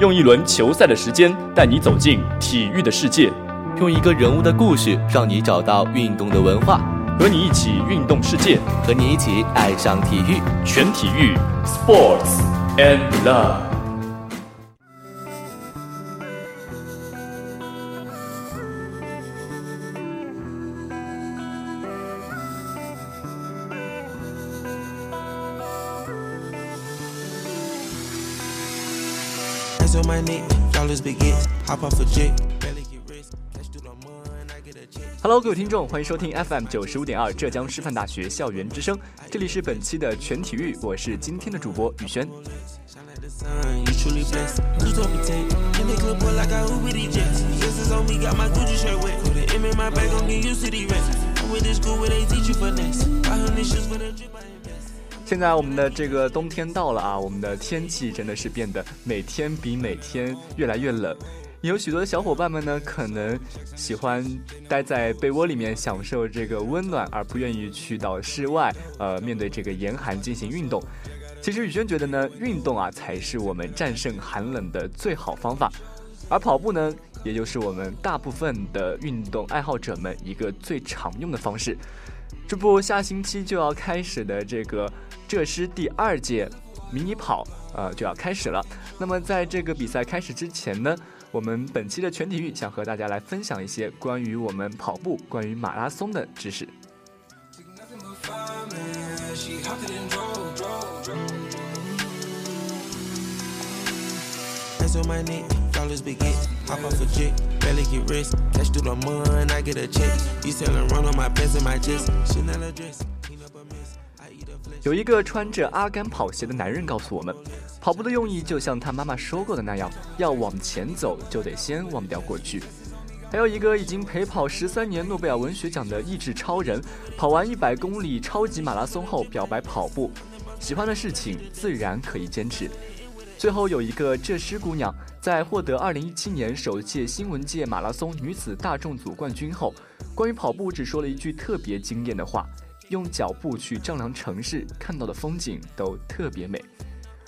用一轮球赛的时间带你走进体育的世界，用一个人物的故事让你找到运动的文化，和你一起运动世界，和你一起爱上体育，全体育，Sports and Love。Hello，各位听众，欢迎收听 FM 九十五点二浙江师范大学校园之声，这里是本期的全体育，我是今天的主播宇轩。现在我们的这个冬天到了啊，我们的天气真的是变得每天比每天越来越冷。有许多的小伙伴们呢，可能喜欢待在被窝里面享受这个温暖，而不愿意去到室外，呃，面对这个严寒进行运动。其实宇轩觉得呢，运动啊才是我们战胜寒冷的最好方法，而跑步呢，也就是我们大部分的运动爱好者们一个最常用的方式。这不，下星期就要开始的这个浙师第二届迷你跑，呃，就要开始了。那么在这个比赛开始之前呢？我们本期的全体育想和大家来分享一些关于我们跑步、关于马拉松的知识。有一个穿着阿甘跑鞋的男人告诉我们，跑步的用意就像他妈妈说过的那样，要往前走就得先忘掉过去。还有一个已经陪跑十三年诺贝尔文学奖的意志超人，跑完一百公里超级马拉松后表白跑步，喜欢的事情自然可以坚持。最后有一个浙师姑娘，在获得二零一七年首届新闻界马拉松女子大众组冠军后，关于跑步只说了一句特别惊艳的话。用脚步去丈量城市，看到的风景都特别美。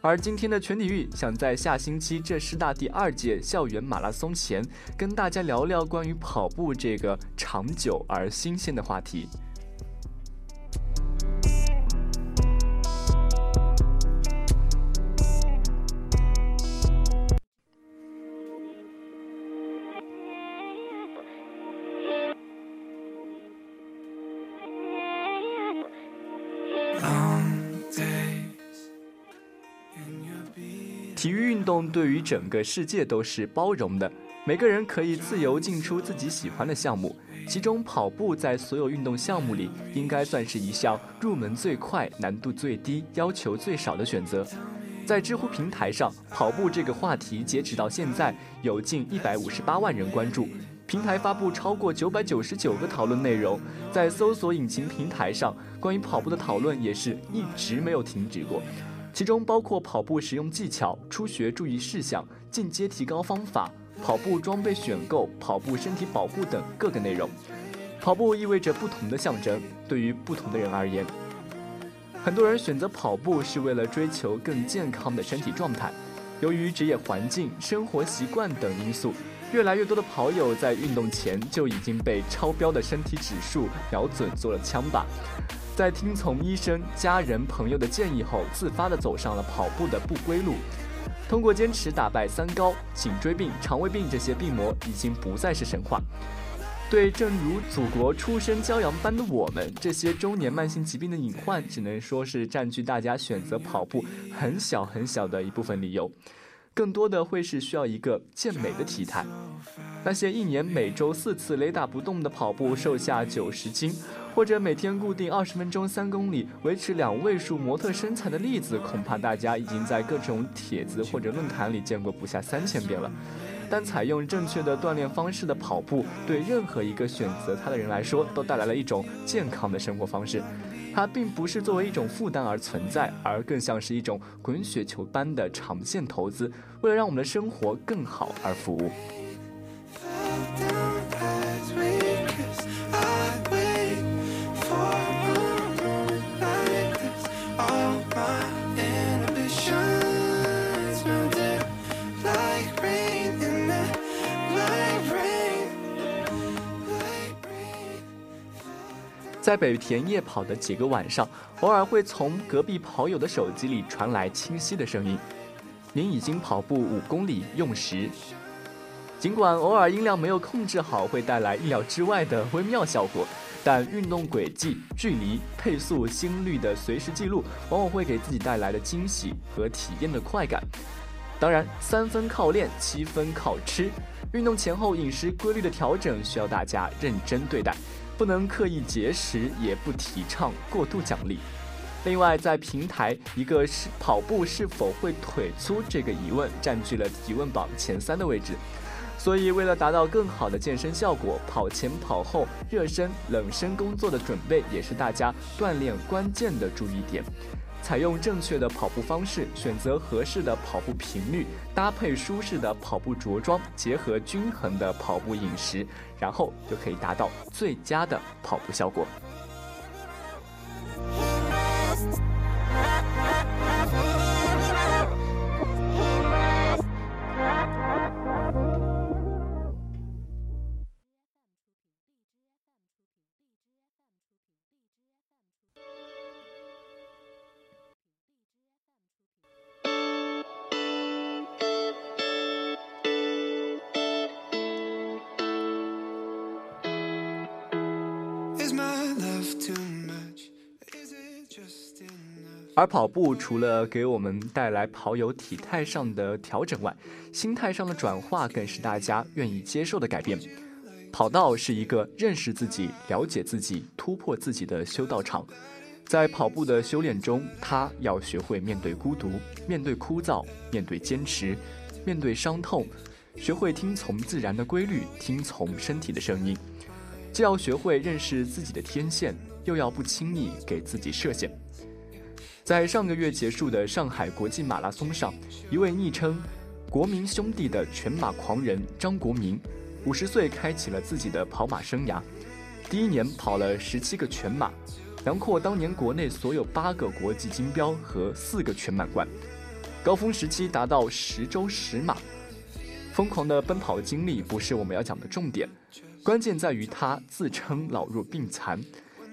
而今天的全体育想在下星期浙师大第二届校园马拉松前，跟大家聊聊关于跑步这个长久而新鲜的话题。体育运动对于整个世界都是包容的，每个人可以自由进出自己喜欢的项目，其中跑步在所有运动项目里应该算是一项入门最快、难度最低、要求最少的选择。在知乎平台上，跑步这个话题截止到现在有近一百五十八万人关注，平台发布超过九百九十九个讨论内容，在搜索引擎平台上，关于跑步的讨论也是一直没有停止过。其中包括跑步使用技巧、初学注意事项、进阶提高方法、跑步装备选购、跑步身体保护等各个内容。跑步意味着不同的象征，对于不同的人而言，很多人选择跑步是为了追求更健康的身体状态。由于职业环境、生活习惯等因素，越来越多的跑友在运动前就已经被超标的身体指数瞄准做了枪靶。在听从医生、家人、朋友的建议后，自发地走上了跑步的不归路。通过坚持打败三高、颈椎病、肠胃病这些病魔，已经不再是神话。对，正如祖国出生骄阳般的我们，这些中年慢性疾病的隐患，只能说是占据大家选择跑步很小很小的一部分理由。更多的会是需要一个健美的体态。那些一年每周四次雷打不动的跑步，瘦下九十斤。或者每天固定二十分钟三公里，维持两位数模特身材的例子，恐怕大家已经在各种帖子或者论坛里见过不下三千遍了。但采用正确的锻炼方式的跑步，对任何一个选择它的人来说，都带来了一种健康的生活方式。它并不是作为一种负担而存在，而更像是一种滚雪球般的长线投资，为了让我们的生活更好而服务。在北田夜跑的几个晚上，偶尔会从隔壁跑友的手机里传来清晰的声音：“您已经跑步五公里，用时。”尽管偶尔音量没有控制好，会带来意料之外的微妙效果，但运动轨迹、距离、配速、心率的随时记录，往往会给自己带来的惊喜和体验的快感。当然，三分靠练，七分靠吃。运动前后饮食规律的调整，需要大家认真对待。不能刻意节食，也不提倡过度奖励。另外，在平台，一个是跑步是否会腿粗这个疑问占据了提问榜前三的位置。所以，为了达到更好的健身效果，跑前、跑后、热身、冷身工作的准备也是大家锻炼关键的注意点。采用正确的跑步方式，选择合适的跑步频率，搭配舒适的跑步着装，结合均衡的跑步饮食，然后就可以达到最佳的跑步效果。而跑步除了给我们带来跑友体态上的调整外，心态上的转化更是大家愿意接受的改变。跑道是一个认识自己、了解自己、突破自己的修道场。在跑步的修炼中，他要学会面对孤独，面对枯燥，面对坚持，面对伤痛，学会听从自然的规律，听从身体的声音。既要学会认识自己的天线，又要不轻易给自己设限。在上个月结束的上海国际马拉松上，一位昵称“国民兄弟”的全马狂人张国民，五十岁开启了自己的跑马生涯。第一年跑了十七个全马，囊括当年国内所有八个国际金标和四个全满贯，高峰时期达到十周十马。疯狂的奔跑经历不是我们要讲的重点，关键在于他自称老弱病残。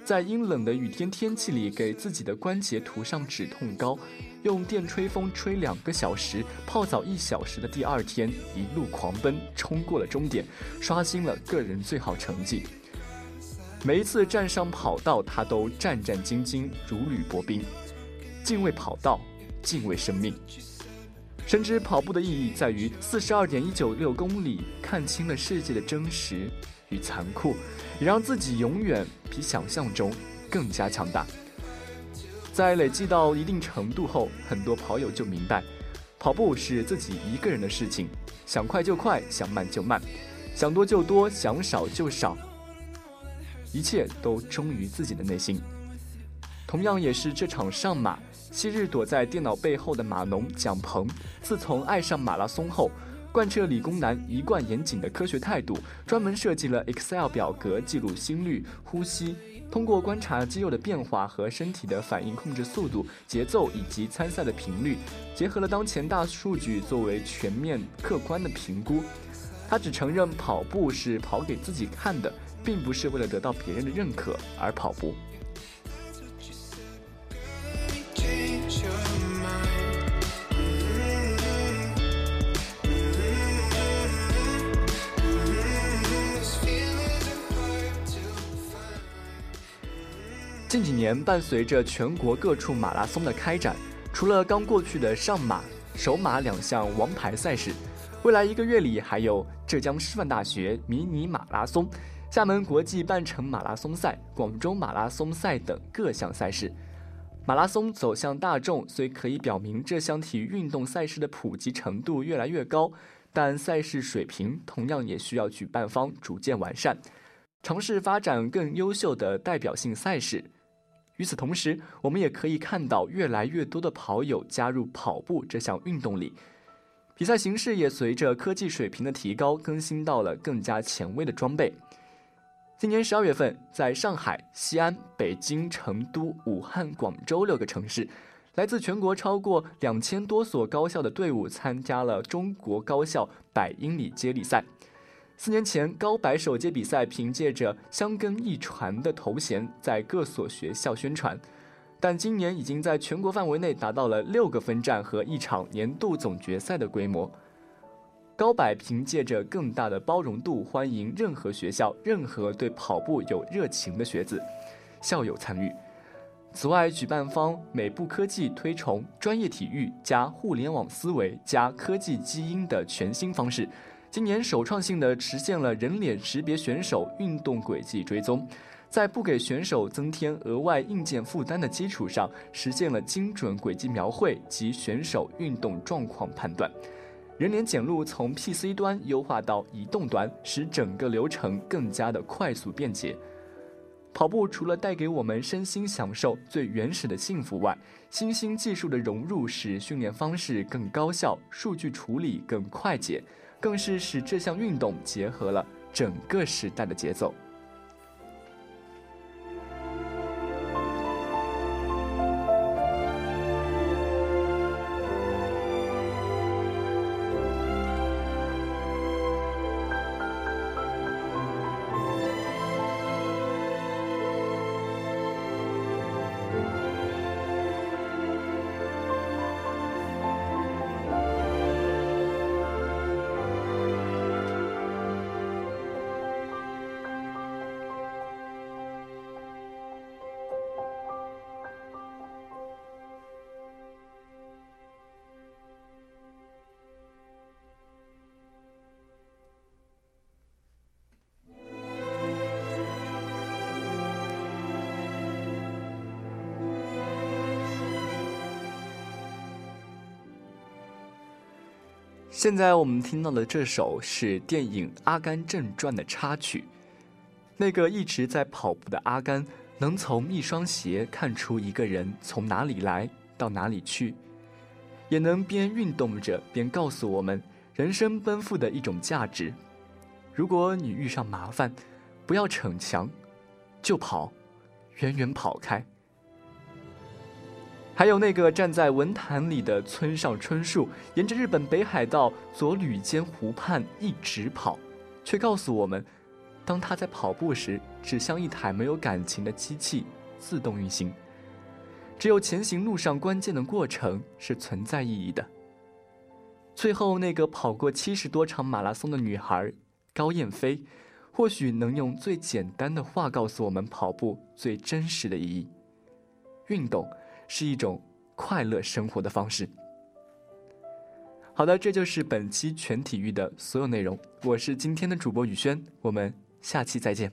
在阴冷的雨天天气里，给自己的关节涂上止痛膏，用电吹风吹两个小时，泡澡一小时的第二天，一路狂奔，冲过了终点，刷新了个人最好成绩。每一次站上跑道，他都战战兢兢，如履薄冰，敬畏跑道，敬畏生命。深知跑步的意义在于四十二点一九六公里，看清了世界的真实与残酷。也让自己永远比想象中更加强大。在累积到一定程度后，很多跑友就明白，跑步是自己一个人的事情，想快就快，想慢就慢，想多就多，想少就少，一切都忠于自己的内心。同样也是这场上马，昔日躲在电脑背后的码农蒋鹏，自从爱上马拉松后。贯彻理工男一贯严谨的科学态度，专门设计了 Excel 表格记录心率、呼吸，通过观察肌肉的变化和身体的反应，控制速度、节奏以及参赛的频率，结合了当前大数据作为全面客观的评估。他只承认跑步是跑给自己看的，并不是为了得到别人的认可而跑步。近几年，伴随着全国各处马拉松的开展，除了刚过去的上马、首马两项王牌赛事，未来一个月里还有浙江师范大学迷你马拉松、厦门国际半程马拉松赛、广州马拉松赛等各项赛事。马拉松走向大众，虽可以表明这项体育运动赛事的普及程度越来越高，但赛事水平同样也需要举办方逐渐完善，尝试发展更优秀的代表性赛事。与此同时，我们也可以看到越来越多的跑友加入跑步这项运动里，比赛形式也随着科技水平的提高，更新到了更加前卫的装备。今年十二月份，在上海、西安、北京、成都、武汉、广州六个城市，来自全国超过两千多所高校的队伍参加了中国高校百英里接力赛。四年前，高柏首届比赛凭借着“香根一传”的头衔在各所学校宣传，但今年已经在全国范围内达到了六个分站和一场年度总决赛的规模。高百凭借着更大的包容度，欢迎任何学校、任何对跑步有热情的学子、校友参与。此外，举办方美步科技推崇专业体育加互联网思维加科技基因的全新方式。今年首创性的实现了人脸识别选手运动轨迹追踪，在不给选手增添额外硬件负担的基础上，实现了精准轨迹描绘及选手运动状况判断。人脸检录从 PC 端优化到移动端，使整个流程更加的快速便捷。跑步除了带给我们身心享受最原始的幸福外，新兴技术的融入使训练方式更高效，数据处理更快捷。更是使这项运动结合了整个时代的节奏。现在我们听到的这首是电影《阿甘正传》的插曲。那个一直在跑步的阿甘，能从一双鞋看出一个人从哪里来到哪里去，也能边运动着边告诉我们人生奔赴的一种价值。如果你遇上麻烦，不要逞强，就跑，远远跑开。还有那个站在文坛里的村上春树，沿着日本北海道佐吕间湖畔一直跑，却告诉我们，当他在跑步时，只像一台没有感情的机器，自动运行。只有前行路上关键的过程是存在意义的。最后，那个跑过七十多场马拉松的女孩高燕飞，或许能用最简单的话告诉我们跑步最真实的意义：运动。是一种快乐生活的方式。好的，这就是本期全体育的所有内容。我是今天的主播宇轩，我们下期再见。